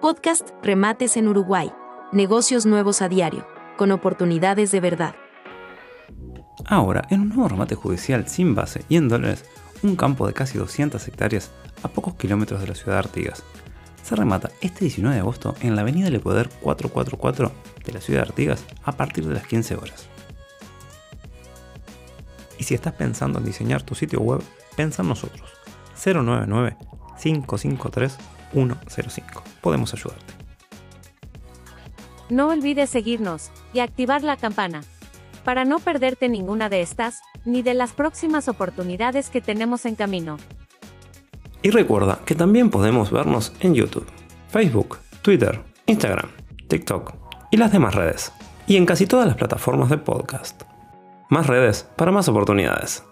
Podcast Remates en Uruguay. Negocios nuevos a diario, con oportunidades de verdad. Ahora, en un nuevo remate judicial sin base y en dólares, un campo de casi 200 hectáreas a pocos kilómetros de la ciudad de Artigas. Se remata este 19 de agosto en la avenida Le Poder 444 de la ciudad de Artigas a partir de las 15 horas. Y si estás pensando en diseñar tu sitio web, piensa en nosotros. 099-553-105. Podemos ayudarte. No olvides seguirnos y activar la campana para no perderte ninguna de estas, ni de las próximas oportunidades que tenemos en camino. Y recuerda que también podemos vernos en YouTube, Facebook, Twitter, Instagram, TikTok y las demás redes. Y en casi todas las plataformas de podcast. Más redes para más oportunidades.